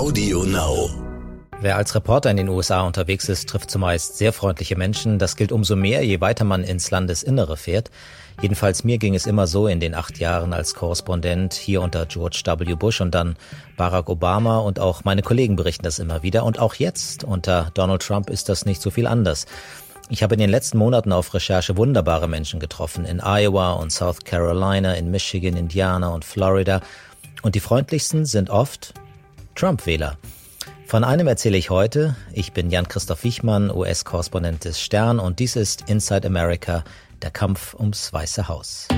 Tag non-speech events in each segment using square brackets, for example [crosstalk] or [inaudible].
Audio Now. Wer als Reporter in den USA unterwegs ist, trifft zumeist sehr freundliche Menschen. Das gilt umso mehr, je weiter man ins Landesinnere fährt. Jedenfalls mir ging es immer so in den acht Jahren als Korrespondent hier unter George W. Bush und dann Barack Obama und auch meine Kollegen berichten das immer wieder. Und auch jetzt unter Donald Trump ist das nicht so viel anders. Ich habe in den letzten Monaten auf Recherche wunderbare Menschen getroffen in Iowa und South Carolina, in Michigan, Indiana und Florida. Und die freundlichsten sind oft Trump-Wähler. Von einem erzähle ich heute. Ich bin Jan-Christoph Wichmann, US-Korrespondent des Stern und dies ist Inside America, der Kampf ums Weiße Haus.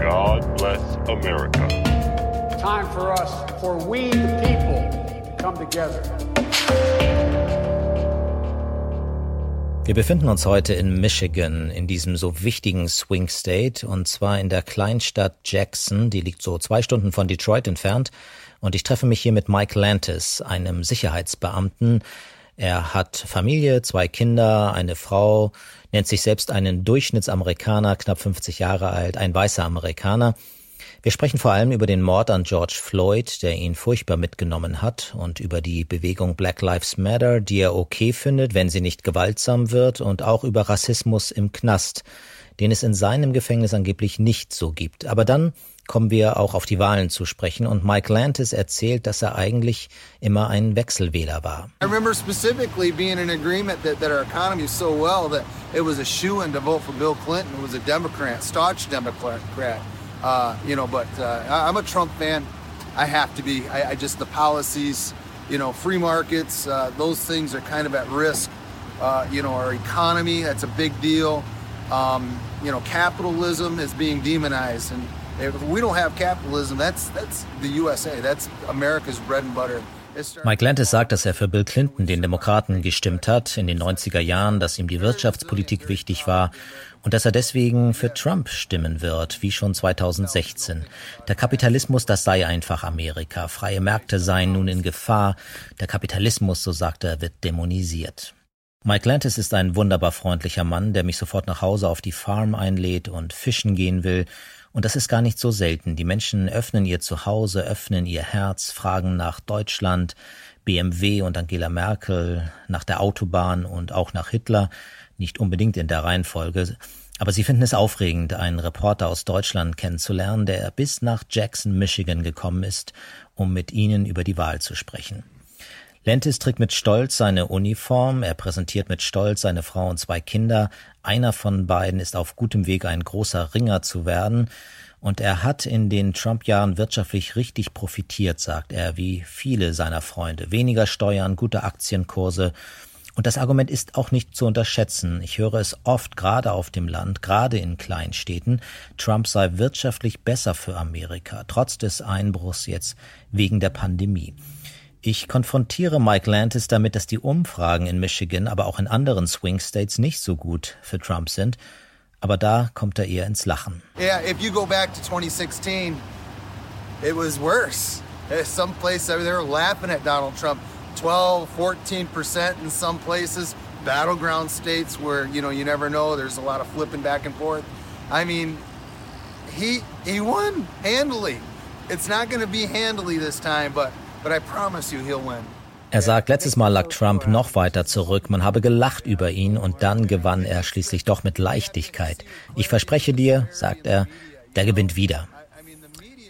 God bless America. Time for us, for we the people, to come together. Wir befinden uns heute in Michigan, in diesem so wichtigen Swing State, und zwar in der Kleinstadt Jackson, die liegt so zwei Stunden von Detroit entfernt. Und ich treffe mich hier mit Mike Lantis, einem Sicherheitsbeamten. Er hat Familie, zwei Kinder, eine Frau, nennt sich selbst einen Durchschnittsamerikaner, knapp 50 Jahre alt, ein weißer Amerikaner. Wir sprechen vor allem über den Mord an George Floyd, der ihn furchtbar mitgenommen hat, und über die Bewegung Black Lives Matter, die er okay findet, wenn sie nicht gewaltsam wird, und auch über Rassismus im Knast, den es in seinem Gefängnis angeblich nicht so gibt. Aber dann kommen wir auch auf die Wahlen zu sprechen und Mike Lantis erzählt, dass er eigentlich immer ein Wechselwähler war. Bill Clinton, was a Democrat, staunch Democrat. Uh, you know, but uh, I'm a Trump fan. I have to be. I, I just the policies, you know, free markets, uh, those things are kind of at risk. Uh, you know, our economy, that's a big deal. Um, you know, capitalism is being demonized, and if we don't have capitalism, that's that's the USA. That's America's bread and butter. Mike Lantis sagt, dass er für Bill Clinton, den Demokraten, gestimmt hat in den 90er Jahren, dass ihm die Wirtschaftspolitik wichtig war und dass er deswegen für Trump stimmen wird, wie schon 2016. Der Kapitalismus, das sei einfach Amerika. Freie Märkte seien nun in Gefahr. Der Kapitalismus, so sagt er, wird dämonisiert. Mike Lantis ist ein wunderbar freundlicher Mann, der mich sofort nach Hause auf die Farm einlädt und fischen gehen will und das ist gar nicht so selten. Die Menschen öffnen ihr Zuhause, öffnen ihr Herz, fragen nach Deutschland, BMW und Angela Merkel, nach der Autobahn und auch nach Hitler, nicht unbedingt in der Reihenfolge. Aber sie finden es aufregend, einen Reporter aus Deutschland kennenzulernen, der bis nach Jackson, Michigan gekommen ist, um mit ihnen über die Wahl zu sprechen. Lentis trägt mit Stolz seine Uniform, er präsentiert mit Stolz seine Frau und zwei Kinder. Einer von beiden ist auf gutem Weg, ein großer Ringer zu werden. Und er hat in den Trump-Jahren wirtschaftlich richtig profitiert, sagt er, wie viele seiner Freunde. Weniger Steuern, gute Aktienkurse. Und das Argument ist auch nicht zu unterschätzen. Ich höre es oft, gerade auf dem Land, gerade in Kleinstädten, Trump sei wirtschaftlich besser für Amerika, trotz des Einbruchs jetzt wegen der Pandemie. Ich konfrontiere Mike Lantis damit, dass die Umfragen in Michigan, aber auch in anderen Swing States nicht so gut für Trump sind. Aber da kommt er eher ins Lachen. Yeah, if you go back to 2016, it was worse. Some places they were laughing at Donald Trump. 12, 14 percent in some places. Battleground states where you know you never know. There's a lot of flipping back and forth. I mean, he he won handily. It's not going to be handily this time, but er sagt, letztes Mal lag Trump noch weiter zurück, man habe gelacht über ihn und dann gewann er schließlich doch mit Leichtigkeit. Ich verspreche dir, sagt er, der gewinnt wieder.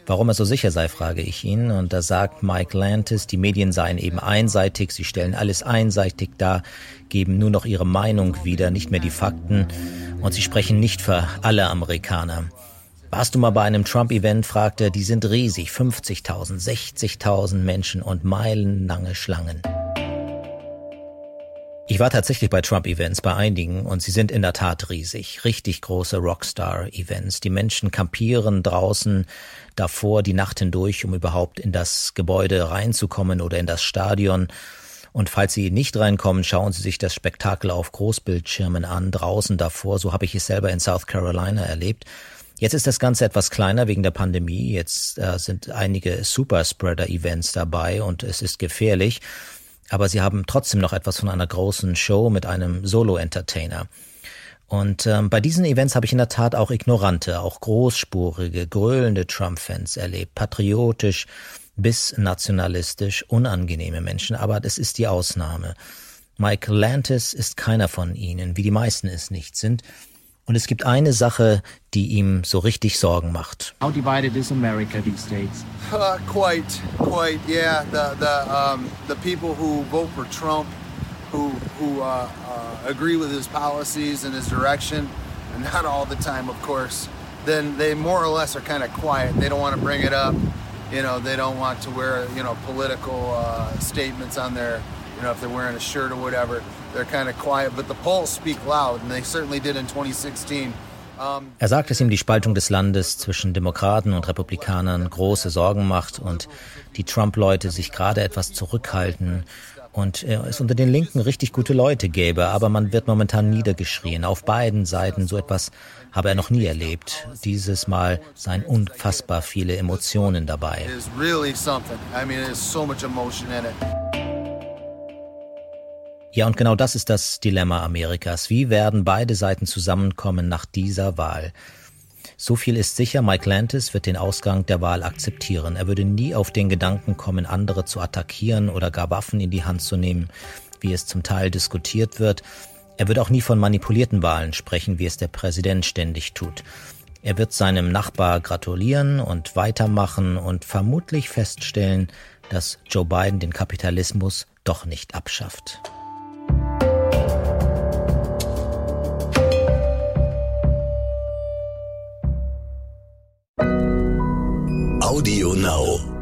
Warum er so sicher sei, frage ich ihn, und da sagt Mike Lantis, die Medien seien eben einseitig, sie stellen alles einseitig dar, geben nur noch ihre Meinung wieder, nicht mehr die Fakten, und sie sprechen nicht für alle Amerikaner. Warst du mal bei einem Trump-Event? fragt er. Die sind riesig. 50.000, 60.000 Menschen und meilenlange Schlangen. Ich war tatsächlich bei Trump-Events, bei einigen, und sie sind in der Tat riesig. Richtig große Rockstar-Events. Die Menschen kampieren draußen davor die Nacht hindurch, um überhaupt in das Gebäude reinzukommen oder in das Stadion. Und falls Sie nicht reinkommen, schauen Sie sich das Spektakel auf Großbildschirmen an, draußen davor. So habe ich es selber in South Carolina erlebt. Jetzt ist das Ganze etwas kleiner wegen der Pandemie. Jetzt äh, sind einige Superspreader-Events dabei und es ist gefährlich. Aber sie haben trotzdem noch etwas von einer großen Show mit einem Solo-Entertainer. Und ähm, bei diesen Events habe ich in der Tat auch ignorante, auch großspurige, gröhlende Trump-Fans erlebt, patriotisch bis nationalistisch unangenehme Menschen, aber das ist die Ausnahme. Mike Lantis ist keiner von ihnen, wie die meisten es nicht sind. Und es gibt eine Sache, die ihm so richtig Sorgen macht. How divided is America these days? Uh, quite, quite, yeah. The the um, the people who vote for Trump, who who uh, uh, agree with his policies and his direction, and [laughs] not all the time, of course. Then they more or less are kind of quiet. They don't want to bring it up. You know, they don't want to wear you know political uh, statements on their you know if they're wearing a shirt or whatever. they're kind of quiet, but the polls speak loud, and they certainly did in 2016. Er sagt, dass ihm die Spaltung des Landes zwischen Demokraten und Republikanern große Sorgen macht und die Trump-Leute sich gerade etwas zurückhalten und es unter den Linken richtig gute Leute gäbe, aber man wird momentan niedergeschrien. Auf beiden Seiten so etwas habe er noch nie erlebt. Dieses Mal seien unfassbar viele Emotionen dabei. It is really something. I mean, there's so much emotion in it. Ja, und genau das ist das Dilemma Amerikas. Wie werden beide Seiten zusammenkommen nach dieser Wahl? So viel ist sicher, Mike Lantis wird den Ausgang der Wahl akzeptieren. Er würde nie auf den Gedanken kommen, andere zu attackieren oder gar Waffen in die Hand zu nehmen, wie es zum Teil diskutiert wird. Er wird auch nie von manipulierten Wahlen sprechen, wie es der Präsident ständig tut. Er wird seinem Nachbar gratulieren und weitermachen und vermutlich feststellen, dass Joe Biden den Kapitalismus doch nicht abschafft. Audio Now.